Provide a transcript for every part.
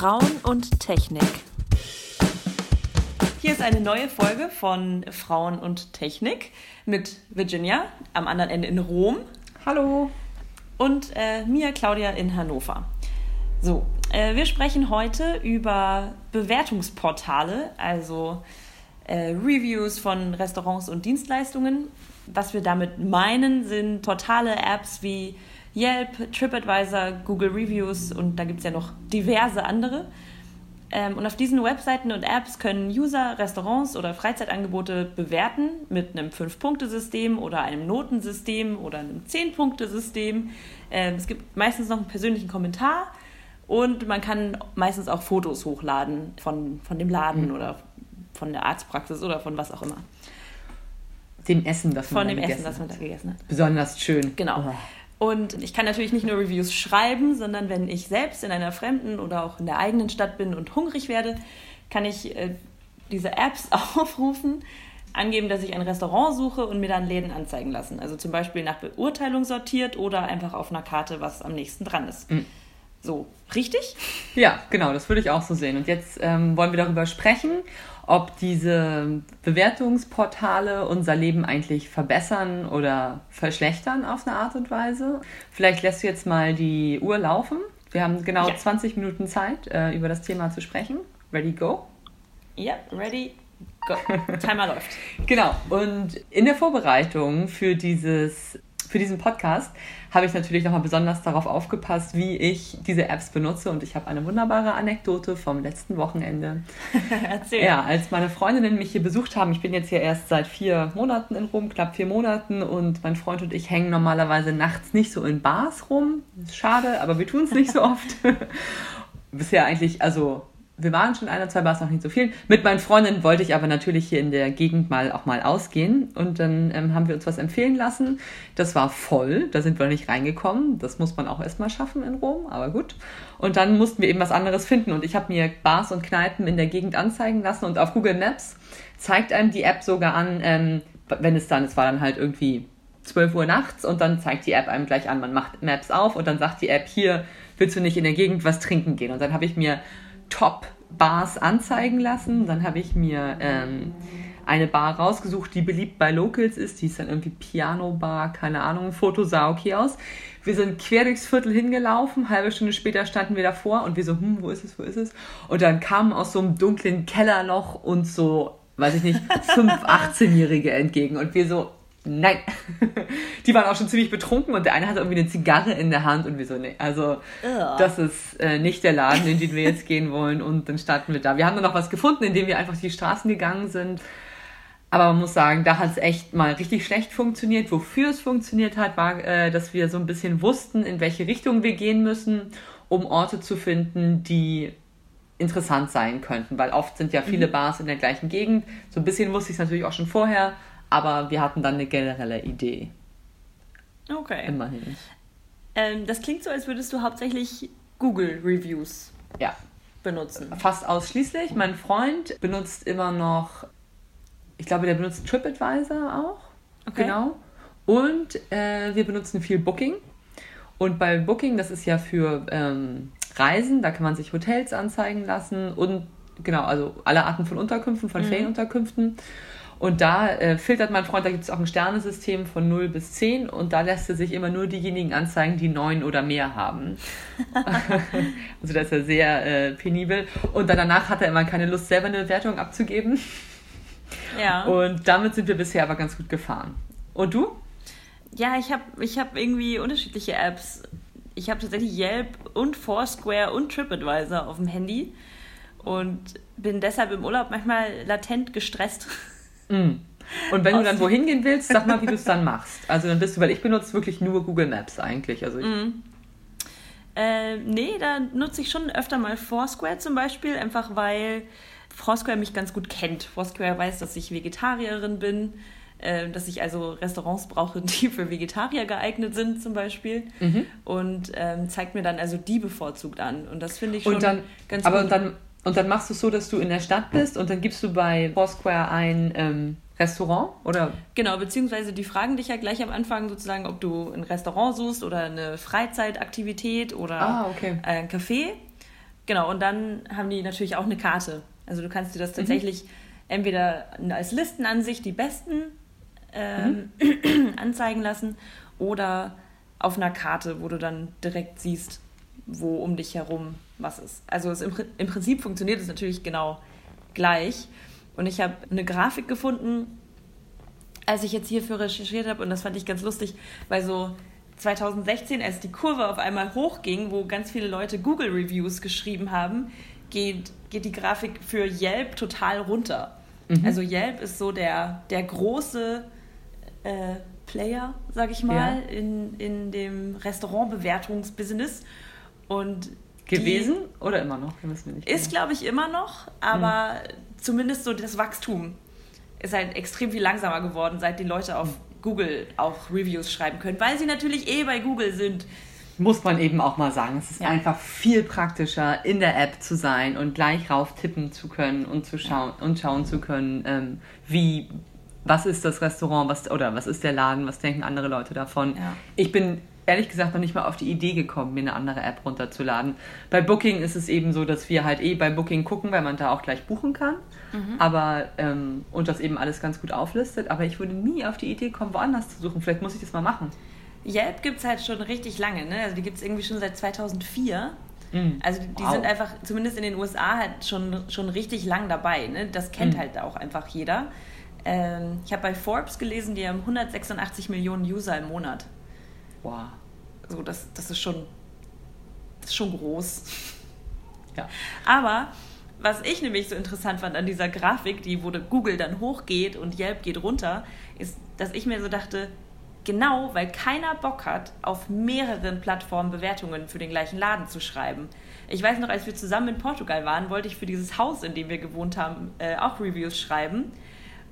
Frauen und Technik. Hier ist eine neue Folge von Frauen und Technik mit Virginia am anderen Ende in Rom. Hallo. Und äh, mir, Claudia, in Hannover. So, äh, wir sprechen heute über Bewertungsportale, also äh, Reviews von Restaurants und Dienstleistungen. Was wir damit meinen, sind Portale, Apps wie Yelp, TripAdvisor, Google Reviews und da gibt es ja noch diverse andere. Ähm, und auf diesen Webseiten und Apps können User Restaurants oder Freizeitangebote bewerten mit einem 5-Punkte-System oder einem Notensystem oder einem 10-Punkte-System. Ähm, es gibt meistens noch einen persönlichen Kommentar und man kann meistens auch Fotos hochladen von, von dem Laden mhm. oder von der Arztpraxis oder von was auch immer. Dem Essen, das man, von dem Essen, das man da gegessen hat. Besonders schön. Genau. Oh. Und ich kann natürlich nicht nur Reviews schreiben, sondern wenn ich selbst in einer fremden oder auch in der eigenen Stadt bin und hungrig werde, kann ich äh, diese Apps aufrufen, angeben, dass ich ein Restaurant suche und mir dann Läden anzeigen lassen. Also zum Beispiel nach Beurteilung sortiert oder einfach auf einer Karte, was am nächsten dran ist. Mhm. So, richtig? Ja, genau, das würde ich auch so sehen. Und jetzt ähm, wollen wir darüber sprechen, ob diese Bewertungsportale unser Leben eigentlich verbessern oder verschlechtern auf eine Art und Weise. Vielleicht lässt du jetzt mal die Uhr laufen. Wir haben genau ja. 20 Minuten Zeit, äh, über das Thema zu sprechen. Ready, go? Ja, ready, go. Timer läuft. Genau. Und in der Vorbereitung für dieses für diesen Podcast habe ich natürlich nochmal besonders darauf aufgepasst, wie ich diese Apps benutze. Und ich habe eine wunderbare Anekdote vom letzten Wochenende. Erzähl. Ja, als meine Freundinnen mich hier besucht haben, ich bin jetzt hier erst seit vier Monaten in Rom, knapp vier Monaten. Und mein Freund und ich hängen normalerweise nachts nicht so in Bars rum. Ist schade, aber wir tun es nicht so oft. Bisher eigentlich, also wir waren schon ein oder zwei Bars, noch nicht so viel. Mit meinen Freundinnen wollte ich aber natürlich hier in der Gegend mal auch mal ausgehen. Und dann ähm, haben wir uns was empfehlen lassen. Das war voll, da sind wir nicht reingekommen. Das muss man auch erstmal schaffen in Rom, aber gut. Und dann mussten wir eben was anderes finden. Und ich habe mir Bars und Kneipen in der Gegend anzeigen lassen. Und auf Google Maps zeigt einem die App sogar an, ähm, wenn es dann, es war dann halt irgendwie 12 Uhr nachts und dann zeigt die App einem gleich an, man macht Maps auf und dann sagt die App, hier willst du nicht in der Gegend was trinken gehen. Und dann habe ich mir Top-Bars anzeigen lassen. Dann habe ich mir ähm, eine Bar rausgesucht, die beliebt bei Locals ist. Die ist dann irgendwie Piano Bar, keine Ahnung. Foto sah okay aus. Wir sind quer durchs Viertel hingelaufen. Halbe Stunde später standen wir davor und wir so, hm, wo ist es, wo ist es? Und dann kamen aus so einem dunklen Kellerloch uns so, weiß ich nicht, fünf 18-Jährige entgegen. Und wir so, nein. Die waren auch schon ziemlich betrunken und der eine hatte irgendwie eine Zigarre in der Hand und wir so, nee, also Ugh. das ist äh, nicht der Laden, in den wir jetzt gehen wollen und dann starten wir da. Wir haben dann noch was gefunden, indem wir einfach die Straßen gegangen sind. Aber man muss sagen, da hat es echt mal richtig schlecht funktioniert. Wofür es funktioniert hat, war, äh, dass wir so ein bisschen wussten, in welche Richtung wir gehen müssen, um Orte zu finden, die interessant sein könnten. Weil oft sind ja viele mhm. Bars in der gleichen Gegend. So ein bisschen wusste ich es natürlich auch schon vorher, aber wir hatten dann eine generelle Idee. Okay. Immerhin. Ähm, das klingt so, als würdest du hauptsächlich Google Reviews ja. benutzen. Fast ausschließlich. Mein Freund benutzt immer noch, ich glaube, der benutzt TripAdvisor auch. Okay. Genau. Und äh, wir benutzen viel Booking. Und bei Booking, das ist ja für ähm, Reisen, da kann man sich Hotels anzeigen lassen und genau, also alle Arten von Unterkünften, von mhm. Ferienunterkünften. Und da äh, filtert mein Freund, da gibt es auch ein Sternesystem von 0 bis 10 und da lässt er sich immer nur diejenigen anzeigen, die 9 oder mehr haben. also das ist er sehr äh, penibel. Und dann danach hat er immer keine Lust, selber eine Wertung abzugeben. Ja. Und damit sind wir bisher aber ganz gut gefahren. Und du? Ja, ich habe ich hab irgendwie unterschiedliche Apps. Ich habe tatsächlich Yelp und Foursquare und TripAdvisor auf dem Handy und bin deshalb im Urlaub manchmal latent gestresst. Mm. Und wenn du dann wohin gehen willst, sag mal, wie du es dann machst. Also dann bist du, weil ich benutze wirklich nur Google Maps eigentlich. Also ich mm. äh, nee, da nutze ich schon öfter mal Foursquare zum Beispiel, einfach weil Foursquare mich ganz gut kennt. Foursquare weiß, dass ich Vegetarierin bin, äh, dass ich also Restaurants brauche, die für Vegetarier geeignet sind zum Beispiel. Mhm. Und ähm, zeigt mir dann also die bevorzugt an. Und das finde ich schon dann, ganz aber gut. Aber dann und dann machst du es so, dass du in der Stadt bist und dann gibst du bei Foursquare ein ähm, Restaurant oder? Genau, beziehungsweise die fragen dich ja gleich am Anfang sozusagen, ob du ein Restaurant suchst oder eine Freizeitaktivität oder ah, okay. ein Café. Genau, und dann haben die natürlich auch eine Karte. Also du kannst dir das mhm. tatsächlich mhm. entweder als Listenansicht die besten ähm, mhm. anzeigen lassen oder auf einer Karte, wo du dann direkt siehst, wo um dich herum was ist. Also es, im, im Prinzip funktioniert es natürlich genau gleich. Und ich habe eine Grafik gefunden, als ich jetzt hierfür recherchiert habe, und das fand ich ganz lustig, weil so 2016, als die Kurve auf einmal hochging, wo ganz viele Leute Google-Reviews geschrieben haben, geht, geht die Grafik für Yelp total runter. Mhm. Also Yelp ist so der, der große äh, Player, sag ich mal, ja. in, in dem Restaurantbewertungsbusiness. Und gewesen oder immer noch? ist, glaube ich, immer noch, aber mhm. zumindest so das Wachstum ist halt extrem viel langsamer geworden, seit die Leute auf Google auch Reviews schreiben können, weil sie natürlich eh bei Google sind. Muss man eben auch mal sagen. Es ist ja. einfach viel praktischer, in der App zu sein und gleich rauf tippen zu können und zu schauen und schauen zu können, ähm, wie was ist das Restaurant, was oder was ist der Laden, was denken andere Leute davon. Ja. Ich bin ehrlich gesagt noch nicht mal auf die Idee gekommen, mir eine andere App runterzuladen. Bei Booking ist es eben so, dass wir halt eh bei Booking gucken, weil man da auch gleich buchen kann. Mhm. Aber ähm, und das eben alles ganz gut auflistet. Aber ich würde nie auf die Idee kommen, woanders zu suchen. Vielleicht muss ich das mal machen. Yelp gibt es halt schon richtig lange, ne? Also die gibt es irgendwie schon seit 2004. Mhm. Also die wow. sind einfach, zumindest in den USA, halt schon, schon richtig lang dabei. Ne? Das kennt mhm. halt auch einfach jeder. Ähm, ich habe bei Forbes gelesen, die haben 186 Millionen User im Monat. Wow. So, das, das ist schon, das ist schon groß. Ja. Aber was ich nämlich so interessant fand an dieser Grafik, die wo Google dann hochgeht und Yelp geht runter, ist, dass ich mir so dachte, genau, weil keiner Bock hat, auf mehreren Plattformen Bewertungen für den gleichen Laden zu schreiben. Ich weiß noch, als wir zusammen in Portugal waren, wollte ich für dieses Haus, in dem wir gewohnt haben, äh, auch Reviews schreiben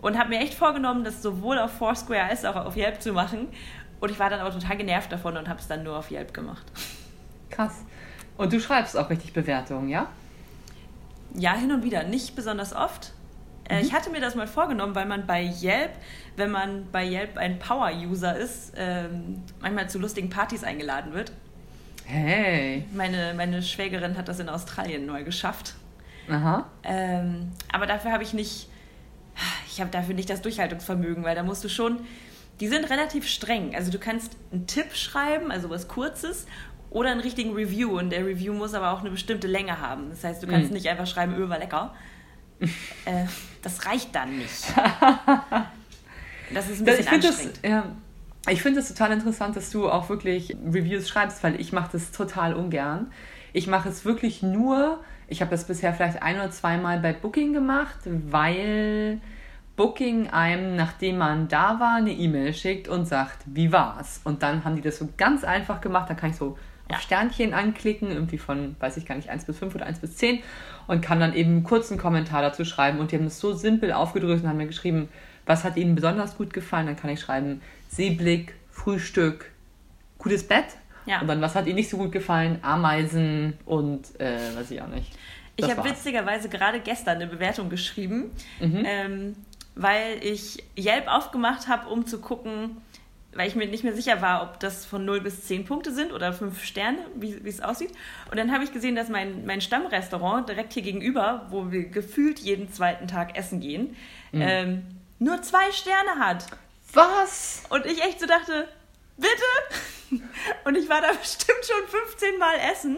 und habe mir echt vorgenommen, das sowohl auf Foursquare als auch auf Yelp zu machen. Und ich war dann auch total genervt davon und habe es dann nur auf Yelp gemacht. Krass. Und du schreibst auch richtig Bewertungen, ja? Ja, hin und wieder. Nicht besonders oft. Äh, mhm. Ich hatte mir das mal vorgenommen, weil man bei Yelp, wenn man bei Yelp ein Power-User ist, ähm, manchmal zu lustigen Partys eingeladen wird. Hey. Meine, meine Schwägerin hat das in Australien neu geschafft. Aha. Ähm, aber dafür habe ich nicht, ich habe dafür nicht das Durchhaltungsvermögen, weil da musst du schon, die sind relativ streng. Also du kannst einen Tipp schreiben, also was Kurzes, oder einen richtigen Review. Und der Review muss aber auch eine bestimmte Länge haben. Das heißt, du kannst mm. nicht einfach schreiben, Öl war lecker. äh, das reicht dann nicht. Das ist ein bisschen ich anstrengend. Das, ja, ich finde es total interessant, dass du auch wirklich Reviews schreibst, weil ich mache das total ungern. Ich mache es wirklich nur, ich habe das bisher vielleicht ein oder zweimal bei Booking gemacht, weil Booking einem, nachdem man da war, eine E-Mail schickt und sagt, wie war's? Und dann haben die das so ganz einfach gemacht. Da kann ich so ja. auf Sternchen anklicken, irgendwie von, weiß ich gar nicht, 1 bis 5 oder 1 bis 10 und kann dann eben einen kurzen Kommentar dazu schreiben. Und die haben es so simpel aufgedrückt und haben mir geschrieben, was hat ihnen besonders gut gefallen. Dann kann ich schreiben, Seeblick, Frühstück, gutes Bett. Ja. Und dann, was hat ihnen nicht so gut gefallen? Ameisen und äh, weiß ich auch nicht. Das ich habe witzigerweise gerade gestern eine Bewertung geschrieben. Mhm. Ähm, weil ich Yelp aufgemacht habe, um zu gucken, weil ich mir nicht mehr sicher war, ob das von 0 bis 10 Punkte sind oder 5 Sterne, wie, wie es aussieht. Und dann habe ich gesehen, dass mein, mein Stammrestaurant direkt hier gegenüber, wo wir gefühlt jeden zweiten Tag essen gehen, mhm. ähm, nur zwei Sterne hat. Was? Und ich echt so dachte, bitte? Und ich war da bestimmt schon 15 Mal essen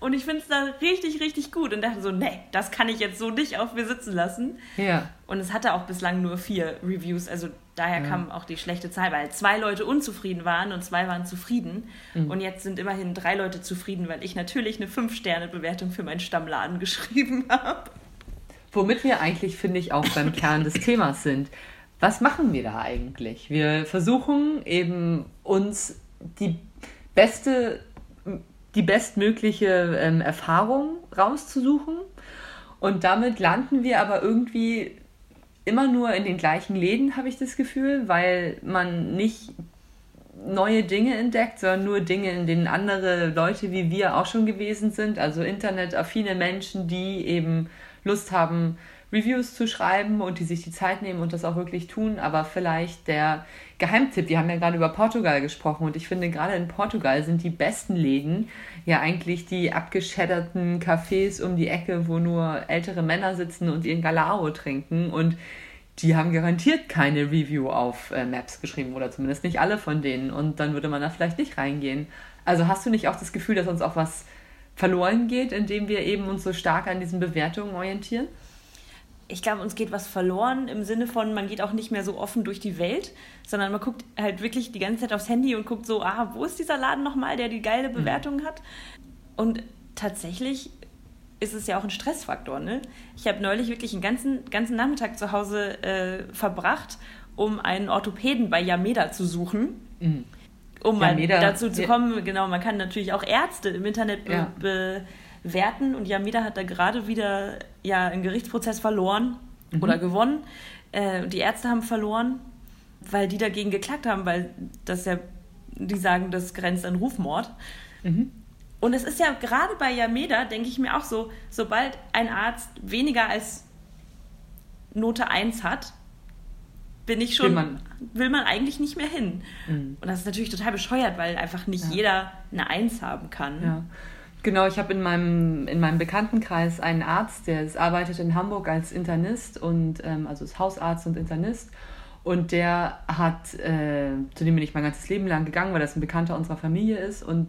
und ich finde es da richtig, richtig gut und dachte so, nee, das kann ich jetzt so nicht auf mir sitzen lassen. Ja. Und es hatte auch bislang nur vier Reviews, also daher ja. kam auch die schlechte Zahl, weil zwei Leute unzufrieden waren und zwei waren zufrieden. Mhm. Und jetzt sind immerhin drei Leute zufrieden, weil ich natürlich eine 5-Sterne-Bewertung für meinen Stammladen geschrieben habe. Womit wir eigentlich, finde ich, auch beim Kern des Themas sind was machen wir da eigentlich? Wir versuchen eben uns die beste, die bestmögliche ähm, Erfahrung rauszusuchen. Und damit landen wir aber irgendwie immer nur in den gleichen Läden, habe ich das Gefühl, weil man nicht neue Dinge entdeckt, sondern nur Dinge, in denen andere Leute wie wir auch schon gewesen sind, also internetaffine Menschen, die eben Lust haben, Reviews zu schreiben und die sich die Zeit nehmen und das auch wirklich tun. Aber vielleicht der Geheimtipp, wir haben ja gerade über Portugal gesprochen und ich finde, gerade in Portugal sind die besten Läden ja eigentlich die abgeschätterten Cafés um die Ecke, wo nur ältere Männer sitzen und ihren Galao trinken und die haben garantiert keine Review auf äh, Maps geschrieben oder zumindest nicht alle von denen und dann würde man da vielleicht nicht reingehen. Also hast du nicht auch das Gefühl, dass uns auch was verloren geht, indem wir eben uns so stark an diesen Bewertungen orientieren? Ich glaube, uns geht was verloren im Sinne von, man geht auch nicht mehr so offen durch die Welt, sondern man guckt halt wirklich die ganze Zeit aufs Handy und guckt so, ah, wo ist dieser Laden nochmal, der die geile mhm. Bewertung hat? Und tatsächlich ist es ja auch ein Stressfaktor. Ne? Ich habe neulich wirklich einen ganzen, ganzen Nachmittag zu Hause äh, verbracht, um einen Orthopäden bei Yameda zu suchen. Mhm um mal dazu zu kommen, genau, man kann natürlich auch Ärzte im Internet be ja. Bewerten und Yameda hat da gerade wieder ja einen Gerichtsprozess verloren mhm. oder gewonnen. Äh, die Ärzte haben verloren, weil die dagegen geklagt haben, weil das ja, die sagen, das grenzt an Rufmord. Mhm. Und es ist ja gerade bei Yameda, denke ich mir auch so, sobald ein Arzt weniger als Note 1 hat, bin ich schon, will man, will man eigentlich nicht mehr hin. Mhm. Und das ist natürlich total bescheuert, weil einfach nicht ja. jeder eine Eins haben kann. Ja. Genau, ich habe in meinem, in meinem Bekanntenkreis einen Arzt, der ist, arbeitet in Hamburg als Internist und ähm, also ist Hausarzt und Internist. Und der hat, äh, zu dem bin ich mein ganzes Leben lang gegangen, weil das ein Bekannter unserer Familie ist. Und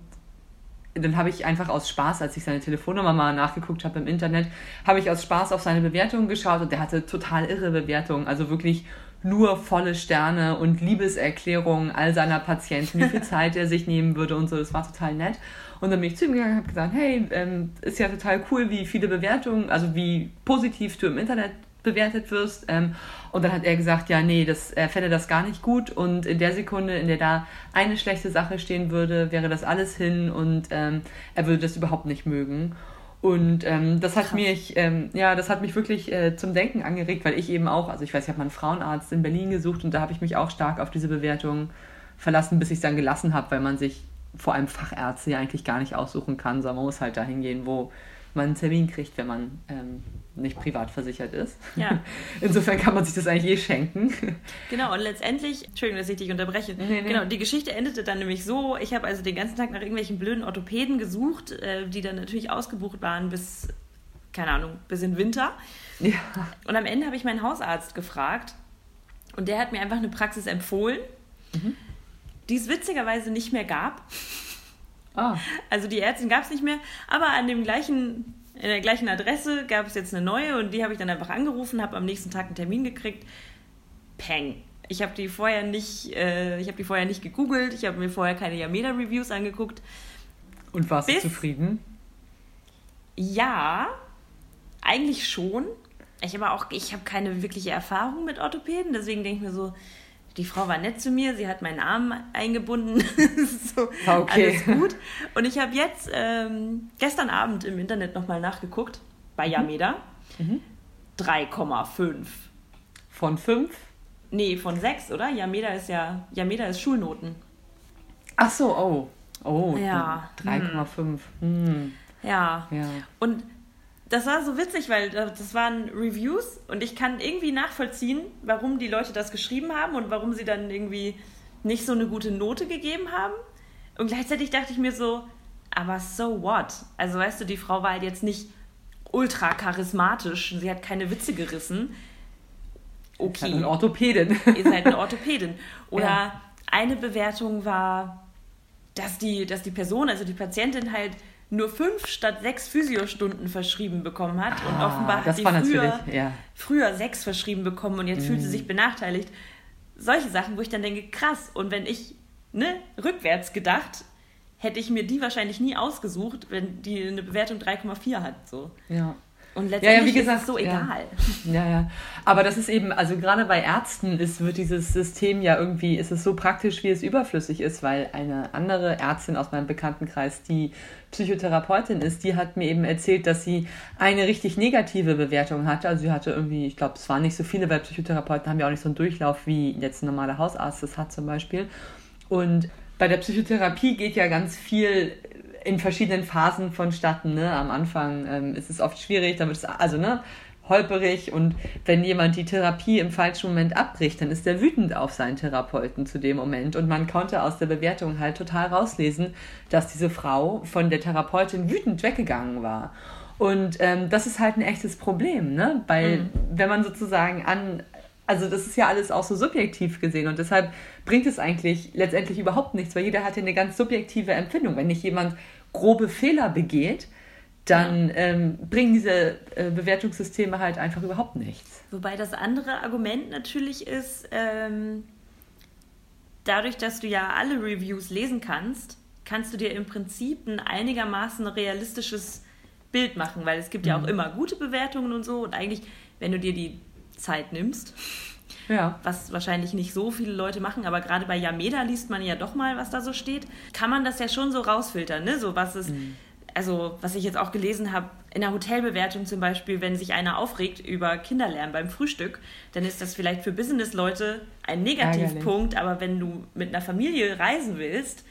dann habe ich einfach aus Spaß, als ich seine Telefonnummer mal nachgeguckt habe im Internet, habe ich aus Spaß auf seine Bewertungen geschaut und der hatte total irre Bewertungen. Also wirklich nur volle Sterne und Liebeserklärungen all seiner Patienten, wie viel Zeit er sich nehmen würde und so. Das war total nett. Und dann bin ich zu ihm gegangen und habe gesagt, hey, ähm, ist ja total cool, wie viele Bewertungen, also wie positiv du im Internet bewertet wirst. Ähm, und dann hat er gesagt, ja, nee, das, er fände das gar nicht gut. Und in der Sekunde, in der da eine schlechte Sache stehen würde, wäre das alles hin und ähm, er würde das überhaupt nicht mögen. Und ähm, das hat mich, ähm, ja, das hat mich wirklich äh, zum Denken angeregt, weil ich eben auch, also ich weiß, ich habe mal einen Frauenarzt in Berlin gesucht und da habe ich mich auch stark auf diese Bewertung verlassen, bis ich es dann gelassen habe, weil man sich vor allem Fachärzte ja eigentlich gar nicht aussuchen kann, sondern man muss halt dahin gehen, wo man einen Termin kriegt, wenn man ähm, nicht privat versichert ist. Ja. Insofern kann man sich das eigentlich eh schenken. Genau, und letztendlich, Entschuldigung, dass ich dich unterbreche, nee, nee. genau, die Geschichte endete dann nämlich so, ich habe also den ganzen Tag nach irgendwelchen blöden Orthopäden gesucht, äh, die dann natürlich ausgebucht waren bis, keine Ahnung, bis in Winter. Ja. Und am Ende habe ich meinen Hausarzt gefragt und der hat mir einfach eine Praxis empfohlen, mhm. Die es witzigerweise nicht mehr gab. Ah. Also die Ärztin gab es nicht mehr, aber an dem gleichen in der gleichen Adresse gab es jetzt eine neue und die habe ich dann einfach angerufen, habe am nächsten Tag einen Termin gekriegt. Peng. Ich habe die vorher nicht, äh, ich habe die vorher nicht gegoogelt, ich habe mir vorher keine Yameda-Reviews angeguckt. Und warst Bis, du zufrieden? Ja, eigentlich schon. Ich habe auch, ich habe keine wirkliche Erfahrung mit Orthopäden, deswegen denke ich mir so, die Frau war nett zu mir, sie hat meinen Arm eingebunden. so, okay. Alles gut. Und ich habe jetzt ähm, gestern Abend im Internet nochmal nachgeguckt bei mhm. Yameda. Mhm. 3,5. Von 5? Nee, von 6, oder? Yameda ist ja, Yameda ist Schulnoten. Ach so, oh. Oh, ja. 3,5. Hm. Ja. ja. Und das war so witzig, weil das waren Reviews und ich kann irgendwie nachvollziehen, warum die Leute das geschrieben haben und warum sie dann irgendwie nicht so eine gute Note gegeben haben. Und gleichzeitig dachte ich mir so, aber so what? Also weißt du, die Frau war halt jetzt nicht ultra charismatisch, sie hat keine Witze gerissen. Okay. Ist halt eine Orthopädin. Ihr seid eine Orthopädin. Oder ja. eine Bewertung war, dass die, dass die Person, also die Patientin halt nur fünf statt sechs Physiostunden verschrieben bekommen hat. Und ah, offenbar hat sie früher, ja. früher sechs verschrieben bekommen und jetzt mm. fühlt sie mhm. sich benachteiligt. Solche Sachen, wo ich dann denke, krass. Und wenn ich, ne, rückwärts gedacht, hätte ich mir die wahrscheinlich nie ausgesucht, wenn die eine Bewertung 3,4 hat. So. Ja. Und letztendlich ja, ja, wie gesagt, ist es so egal. Ja, ja. Aber das ist eben, also gerade bei Ärzten ist, wird dieses System ja irgendwie, ist es so praktisch, wie es überflüssig ist, weil eine andere Ärztin aus meinem Bekanntenkreis, die Psychotherapeutin ist, die hat mir eben erzählt, dass sie eine richtig negative Bewertung hatte. Also sie hatte irgendwie, ich glaube, es waren nicht so viele, weil Psychotherapeuten haben ja auch nicht so einen Durchlauf, wie jetzt ein normaler Hausarzt das hat zum Beispiel. Und bei der Psychotherapie geht ja ganz viel in verschiedenen Phasen vonstatten. Ne? Am Anfang ähm, ist es oft schwierig, dann wird es, also ne, holperig und wenn jemand die Therapie im falschen Moment abbricht, dann ist er wütend auf seinen Therapeuten zu dem Moment und man konnte aus der Bewertung halt total rauslesen, dass diese Frau von der Therapeutin wütend weggegangen war. Und ähm, das ist halt ein echtes Problem, ne? Weil mhm. wenn man sozusagen an, also das ist ja alles auch so subjektiv gesehen und deshalb bringt es eigentlich letztendlich überhaupt nichts, weil jeder hat ja eine ganz subjektive Empfindung. Wenn nicht jemand grobe Fehler begeht, dann ja. ähm, bringen diese äh, Bewertungssysteme halt einfach überhaupt nichts. Wobei das andere Argument natürlich ist, ähm, dadurch, dass du ja alle Reviews lesen kannst, kannst du dir im Prinzip ein einigermaßen realistisches Bild machen, weil es gibt mhm. ja auch mhm. immer gute Bewertungen und so und eigentlich, wenn du dir die Zeit nimmst, ja. was wahrscheinlich nicht so viele Leute machen, aber gerade bei Yameda liest man ja doch mal, was da so steht, kann man das ja schon so rausfiltern, ne? So was ist mhm also was ich jetzt auch gelesen habe, in der Hotelbewertung zum Beispiel, wenn sich einer aufregt über Kinderlärm beim Frühstück, dann ist das vielleicht für Business-Leute ein Negativpunkt, aber wenn du mit einer Familie reisen willst,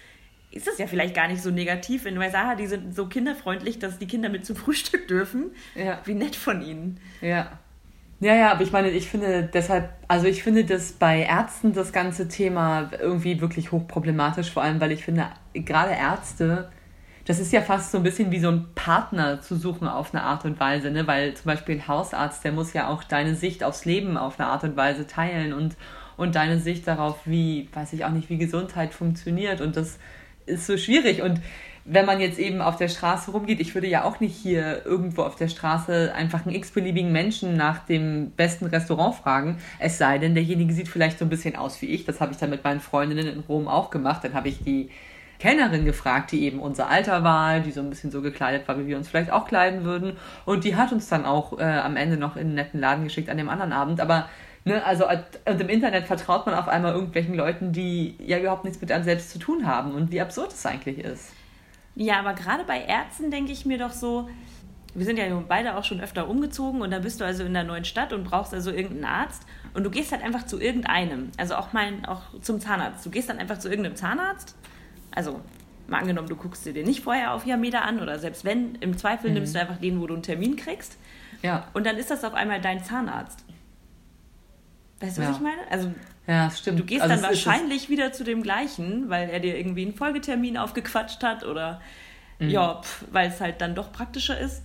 ist das ja vielleicht gar nicht so negativ, wenn du weißt, die sind so kinderfreundlich, dass die Kinder mit zum Frühstück dürfen. Ja. Wie nett von ihnen. Ja. Ja, ja, aber ich meine, ich finde deshalb, also ich finde das bei Ärzten das ganze Thema irgendwie wirklich hochproblematisch, vor allem, weil ich finde, gerade Ärzte, das ist ja fast so ein bisschen wie so ein Partner zu suchen auf eine Art und Weise, ne? weil zum Beispiel ein Hausarzt, der muss ja auch deine Sicht aufs Leben auf eine Art und Weise teilen und, und deine Sicht darauf, wie, weiß ich auch nicht, wie Gesundheit funktioniert und das ist so schwierig und wenn man jetzt eben auf der Straße rumgeht, ich würde ja auch nicht hier irgendwo auf der Straße einfach einen x-beliebigen Menschen nach dem besten Restaurant fragen, es sei denn, derjenige sieht vielleicht so ein bisschen aus wie ich. Das habe ich dann mit meinen Freundinnen in Rom auch gemacht. Dann habe ich die Kellnerin gefragt, die eben unser Alter war, die so ein bisschen so gekleidet war, wie wir uns vielleicht auch kleiden würden. Und die hat uns dann auch äh, am Ende noch in einen netten Laden geschickt an dem anderen Abend. Aber ne, also und im Internet vertraut man auf einmal irgendwelchen Leuten, die ja überhaupt nichts mit einem selbst zu tun haben und wie absurd es eigentlich ist. Ja, aber gerade bei Ärzten denke ich mir doch so, wir sind ja beide auch schon öfter umgezogen und da bist du also in der neuen Stadt und brauchst also irgendeinen Arzt und du gehst halt einfach zu irgendeinem, also auch mein, auch zum Zahnarzt. Du gehst dann einfach zu irgendeinem Zahnarzt also mal angenommen, du guckst dir den nicht vorher auf Yameda an oder selbst wenn, im Zweifel mhm. nimmst du einfach den, wo du einen Termin kriegst. Ja. Und dann ist das auf einmal dein Zahnarzt. Weißt du, was ja. ich meine? Also, ja, stimmt. Du gehst also dann wahrscheinlich wieder zu dem gleichen, weil er dir irgendwie einen Folgetermin aufgequatscht hat oder mhm. ja, weil es halt dann doch praktischer ist.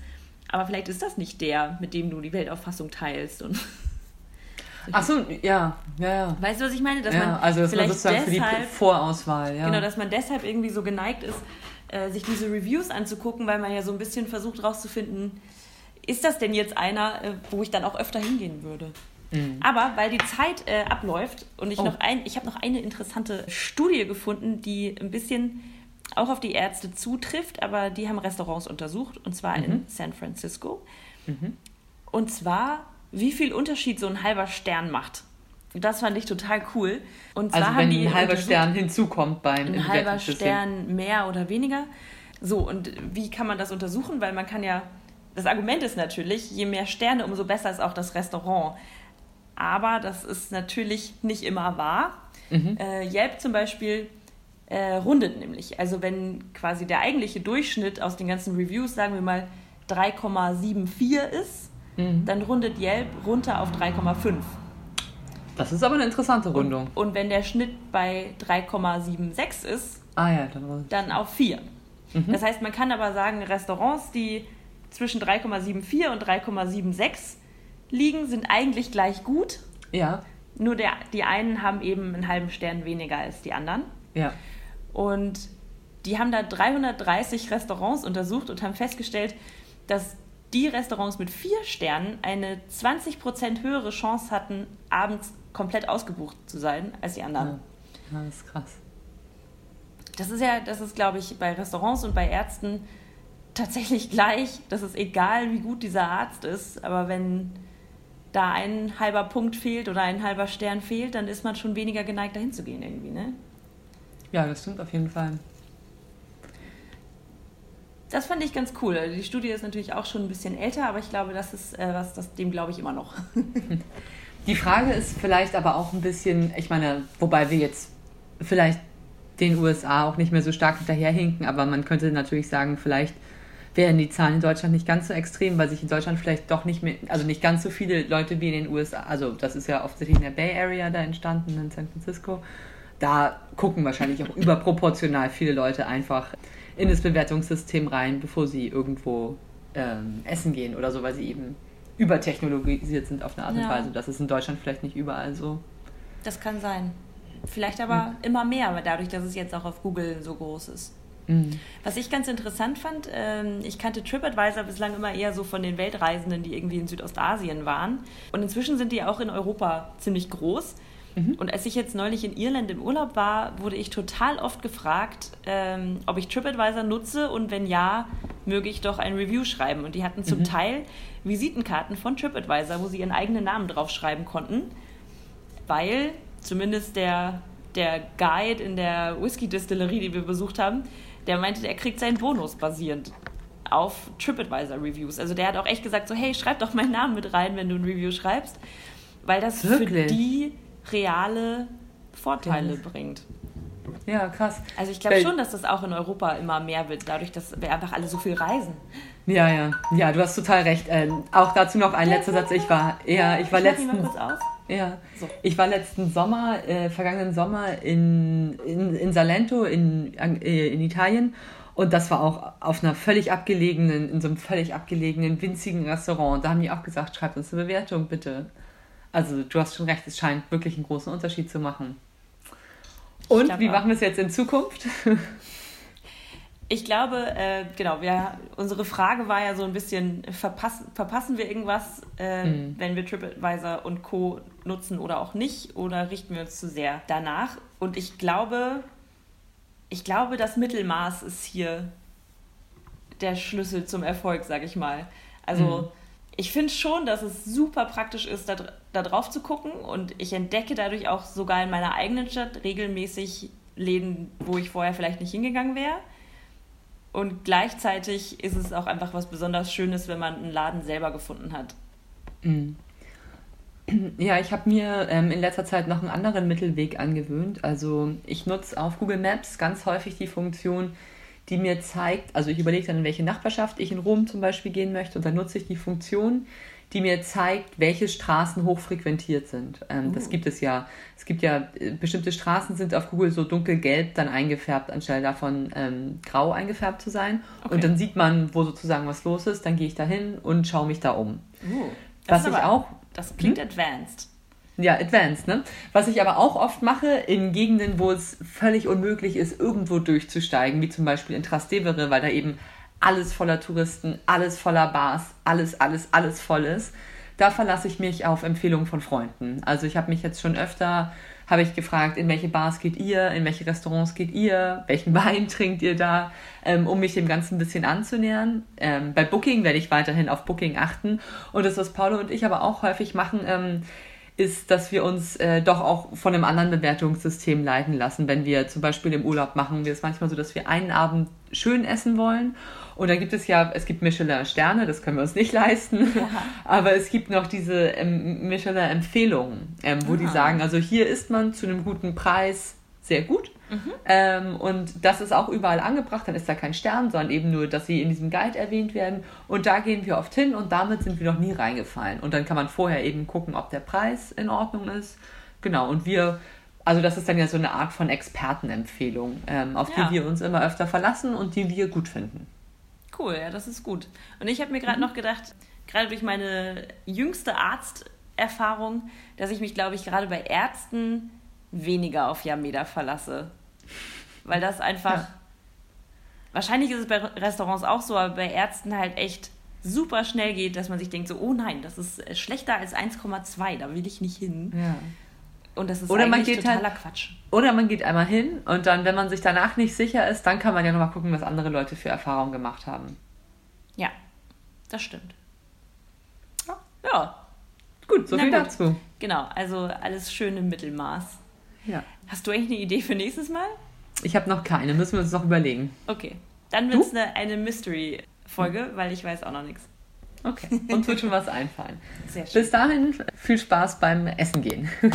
Aber vielleicht ist das nicht der, mit dem du die Weltauffassung teilst und Ach so, ja, ja, ja. Weißt du, was ich meine? Dass ja, man also dass vielleicht man sozusagen deshalb, für die Vorauswahl, ja. Genau, dass man deshalb irgendwie so geneigt ist, äh, sich diese Reviews anzugucken, weil man ja so ein bisschen versucht rauszufinden, ist das denn jetzt einer, äh, wo ich dann auch öfter hingehen würde? Mhm. Aber weil die Zeit äh, abläuft und ich oh. noch ein, ich habe noch eine interessante Studie gefunden, die ein bisschen auch auf die Ärzte zutrifft, aber die haben Restaurants untersucht und zwar mhm. in San Francisco. Mhm. Und zwar wie viel Unterschied so ein halber Stern macht. Das fand ich total cool. Und zwar also wenn ein halber Stern hinzukommt beim Ein halber Stern mehr oder weniger. So, und wie kann man das untersuchen? Weil man kann ja, das Argument ist natürlich, je mehr Sterne, umso besser ist auch das Restaurant. Aber das ist natürlich nicht immer wahr. Mhm. Äh, Yelp zum Beispiel äh, rundet nämlich. Also wenn quasi der eigentliche Durchschnitt aus den ganzen Reviews, sagen wir mal, 3,74 ist, mhm. dann rundet Yelp runter auf 3,5. Das ist aber eine interessante Rundung. Und, und wenn der Schnitt bei 3,76 ist, ah, ja, dann, dann auf 4. Mhm. Das heißt, man kann aber sagen, Restaurants, die zwischen 3,74 und 3,76 liegen, sind eigentlich gleich gut. Ja. Nur der, die einen haben eben einen halben Stern weniger als die anderen. Ja. Und die haben da 330 Restaurants untersucht und haben festgestellt, dass die Restaurants mit vier Sternen eine 20% höhere Chance hatten, abends komplett ausgebucht zu sein als die anderen. Ja, das ist krass. Das ist ja, das ist, glaube ich, bei Restaurants und bei Ärzten tatsächlich gleich. Das ist egal, wie gut dieser Arzt ist, aber wenn da ein halber Punkt fehlt oder ein halber Stern fehlt, dann ist man schon weniger geneigt, dahin zu gehen irgendwie, ne? Ja, das stimmt auf jeden Fall das fand ich ganz cool. Die Studie ist natürlich auch schon ein bisschen älter, aber ich glaube, das ist äh, was, das, dem glaube ich immer noch. Die Frage ist vielleicht aber auch ein bisschen, ich meine, wobei wir jetzt vielleicht den USA auch nicht mehr so stark hinterherhinken, aber man könnte natürlich sagen, vielleicht wären die Zahlen in Deutschland nicht ganz so extrem, weil sich in Deutschland vielleicht doch nicht mehr, also nicht ganz so viele Leute wie in den USA, also das ist ja offensichtlich in der Bay Area da entstanden, in San Francisco, da gucken wahrscheinlich auch überproportional viele Leute einfach in das Bewertungssystem rein, bevor sie irgendwo ähm, essen gehen oder so, weil sie eben übertechnologisiert sind auf eine Art und Weise. Das ist in Deutschland vielleicht nicht überall so. Das kann sein. Vielleicht aber hm. immer mehr, dadurch, dass es jetzt auch auf Google so groß ist. Mhm. Was ich ganz interessant fand, ähm, ich kannte TripAdvisor bislang immer eher so von den Weltreisenden, die irgendwie in Südostasien waren. Und inzwischen sind die auch in Europa ziemlich groß. Mhm. Und als ich jetzt neulich in Irland im Urlaub war, wurde ich total oft gefragt, ähm, ob ich TripAdvisor nutze und wenn ja, möge ich doch ein Review schreiben. Und die hatten zum mhm. Teil Visitenkarten von TripAdvisor, wo sie ihren eigenen Namen draufschreiben konnten, weil zumindest der, der Guide in der Whisky-Distillerie, die wir besucht haben, der meinte, er kriegt seinen Bonus basierend auf TripAdvisor-Reviews. Also der hat auch echt gesagt, so hey, schreib doch meinen Namen mit rein, wenn du ein Review schreibst, weil das Wirklich? für die reale Vorteile ja. bringt. Ja, krass. Also ich glaube schon, dass das auch in Europa immer mehr wird, dadurch, dass wir einfach alle so viel reisen. Ja, ja. Ja, du hast total recht. Äh, auch dazu noch ein letzter Satz. Ich war, ja, ich war ich letzten. Mal kurz auf. Ja, so. ich war letzten Sommer, äh, vergangenen Sommer in, in, in Salento in, äh, in Italien und das war auch auf einer völlig abgelegenen, in so einem völlig abgelegenen, winzigen Restaurant. Da haben die auch gesagt, schreibt uns eine Bewertung bitte. Also du hast schon recht, es scheint wirklich einen großen Unterschied zu machen. Und wie machen wir es jetzt in Zukunft? Ich glaube, äh, genau, wir, unsere Frage war ja so ein bisschen, verpassen, verpassen wir irgendwas, äh, mhm. wenn wir TripAdvisor und Co. nutzen oder auch nicht? Oder richten wir uns zu sehr danach? Und ich glaube, ich glaube, das Mittelmaß ist hier der Schlüssel zum Erfolg, sage ich mal. Also mhm. Ich finde schon, dass es super praktisch ist, da, da drauf zu gucken. Und ich entdecke dadurch auch sogar in meiner eigenen Stadt regelmäßig Läden, wo ich vorher vielleicht nicht hingegangen wäre. Und gleichzeitig ist es auch einfach was besonders Schönes, wenn man einen Laden selber gefunden hat. Mhm. Ja, ich habe mir ähm, in letzter Zeit noch einen anderen Mittelweg angewöhnt. Also ich nutze auf Google Maps ganz häufig die Funktion, die mir zeigt, also ich überlege dann, in welche Nachbarschaft ich in Rom zum Beispiel gehen möchte und dann nutze ich die Funktion, die mir zeigt, welche Straßen hochfrequentiert sind. Ähm, uh. Das gibt es ja. Es gibt ja, äh, bestimmte Straßen sind auf Google so dunkelgelb dann eingefärbt, anstelle davon ähm, grau eingefärbt zu sein. Okay. Und dann sieht man, wo sozusagen was los ist. Dann gehe ich da hin und schaue mich da um. Uh. Was ich auch. Das klingt hm? advanced. Ja, advanced, ne? Was ich aber auch oft mache, in Gegenden, wo es völlig unmöglich ist, irgendwo durchzusteigen, wie zum Beispiel in Trastevere, weil da eben alles voller Touristen, alles voller Bars, alles, alles, alles voll ist. Da verlasse ich mich auf Empfehlungen von Freunden. Also ich habe mich jetzt schon öfter, habe ich gefragt, in welche Bars geht ihr, in welche Restaurants geht ihr, welchen Wein trinkt ihr da, ähm, um mich dem Ganzen ein bisschen anzunähern. Ähm, bei Booking werde ich weiterhin auf Booking achten. Und das, was Paulo und ich aber auch häufig machen, ähm, ist, dass wir uns äh, doch auch von einem anderen Bewertungssystem leiten lassen. Wenn wir zum Beispiel im Urlaub machen, wir es manchmal so, dass wir einen Abend schön essen wollen und dann gibt es ja, es gibt Michelin-Sterne, das können wir uns nicht leisten, ja. aber es gibt noch diese ähm, Michelin-Empfehlungen, ähm, wo Aha. die sagen, also hier isst man zu einem guten Preis sehr gut. Mhm. Ähm, und das ist auch überall angebracht, dann ist da kein Stern, sondern eben nur, dass sie in diesem Guide erwähnt werden. Und da gehen wir oft hin und damit sind wir noch nie reingefallen. Und dann kann man vorher eben gucken, ob der Preis in Ordnung ist. Genau, und wir also das ist dann ja so eine Art von Expertenempfehlung, ähm, auf ja. die wir uns immer öfter verlassen und die wir gut finden. Cool, ja, das ist gut. Und ich habe mir gerade mhm. noch gedacht, gerade durch meine jüngste Arzterfahrung, dass ich mich, glaube ich, gerade bei Ärzten weniger auf Yameda verlasse. Weil das einfach. Ja. Wahrscheinlich ist es bei Restaurants auch so, aber bei Ärzten halt echt super schnell geht, dass man sich denkt, so, oh nein, das ist schlechter als 1,2, da will ich nicht hin. Ja. Und das ist oder man geht totaler halt, Quatsch. Oder man geht einmal hin und dann, wenn man sich danach nicht sicher ist, dann kann man ja nochmal gucken, was andere Leute für Erfahrungen gemacht haben. Ja, das stimmt. Ja. Gut, so Na viel gut. dazu. Genau, also alles schön im Mittelmaß. Ja. Hast du eigentlich eine Idee für nächstes Mal? Ich habe noch keine, müssen wir uns noch überlegen. Okay, dann wird es eine, eine Mystery-Folge, weil ich weiß auch noch nichts. Okay, uns wird schon was einfallen. Sehr schön. Bis dahin viel Spaß beim Essen gehen.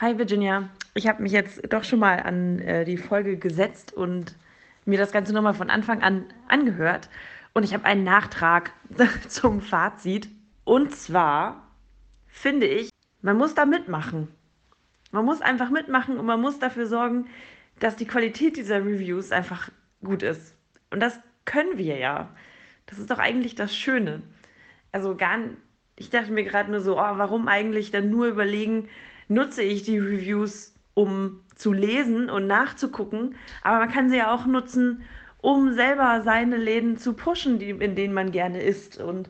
Hi Virginia, ich habe mich jetzt doch schon mal an äh, die Folge gesetzt und mir das Ganze nochmal von Anfang an angehört und ich habe einen Nachtrag zum Fazit. Und zwar finde ich, man muss da mitmachen. Man muss einfach mitmachen und man muss dafür sorgen, dass die Qualität dieser Reviews einfach gut ist. Und das können wir ja. Das ist doch eigentlich das Schöne. Also gar ich dachte mir gerade nur so, oh, warum eigentlich dann nur überlegen, nutze ich die Reviews, um zu lesen und nachzugucken, aber man kann sie ja auch nutzen, um selber seine Läden zu pushen, die, in denen man gerne isst und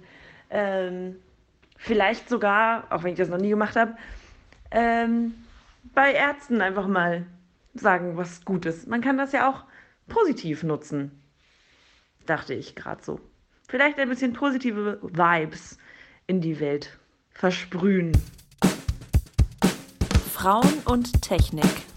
ähm, vielleicht sogar, auch wenn ich das noch nie gemacht habe, ähm, bei Ärzten einfach mal sagen, was gut ist. Man kann das ja auch positiv nutzen, dachte ich gerade so. Vielleicht ein bisschen positive Vibes in die Welt versprühen. Frauen und Technik.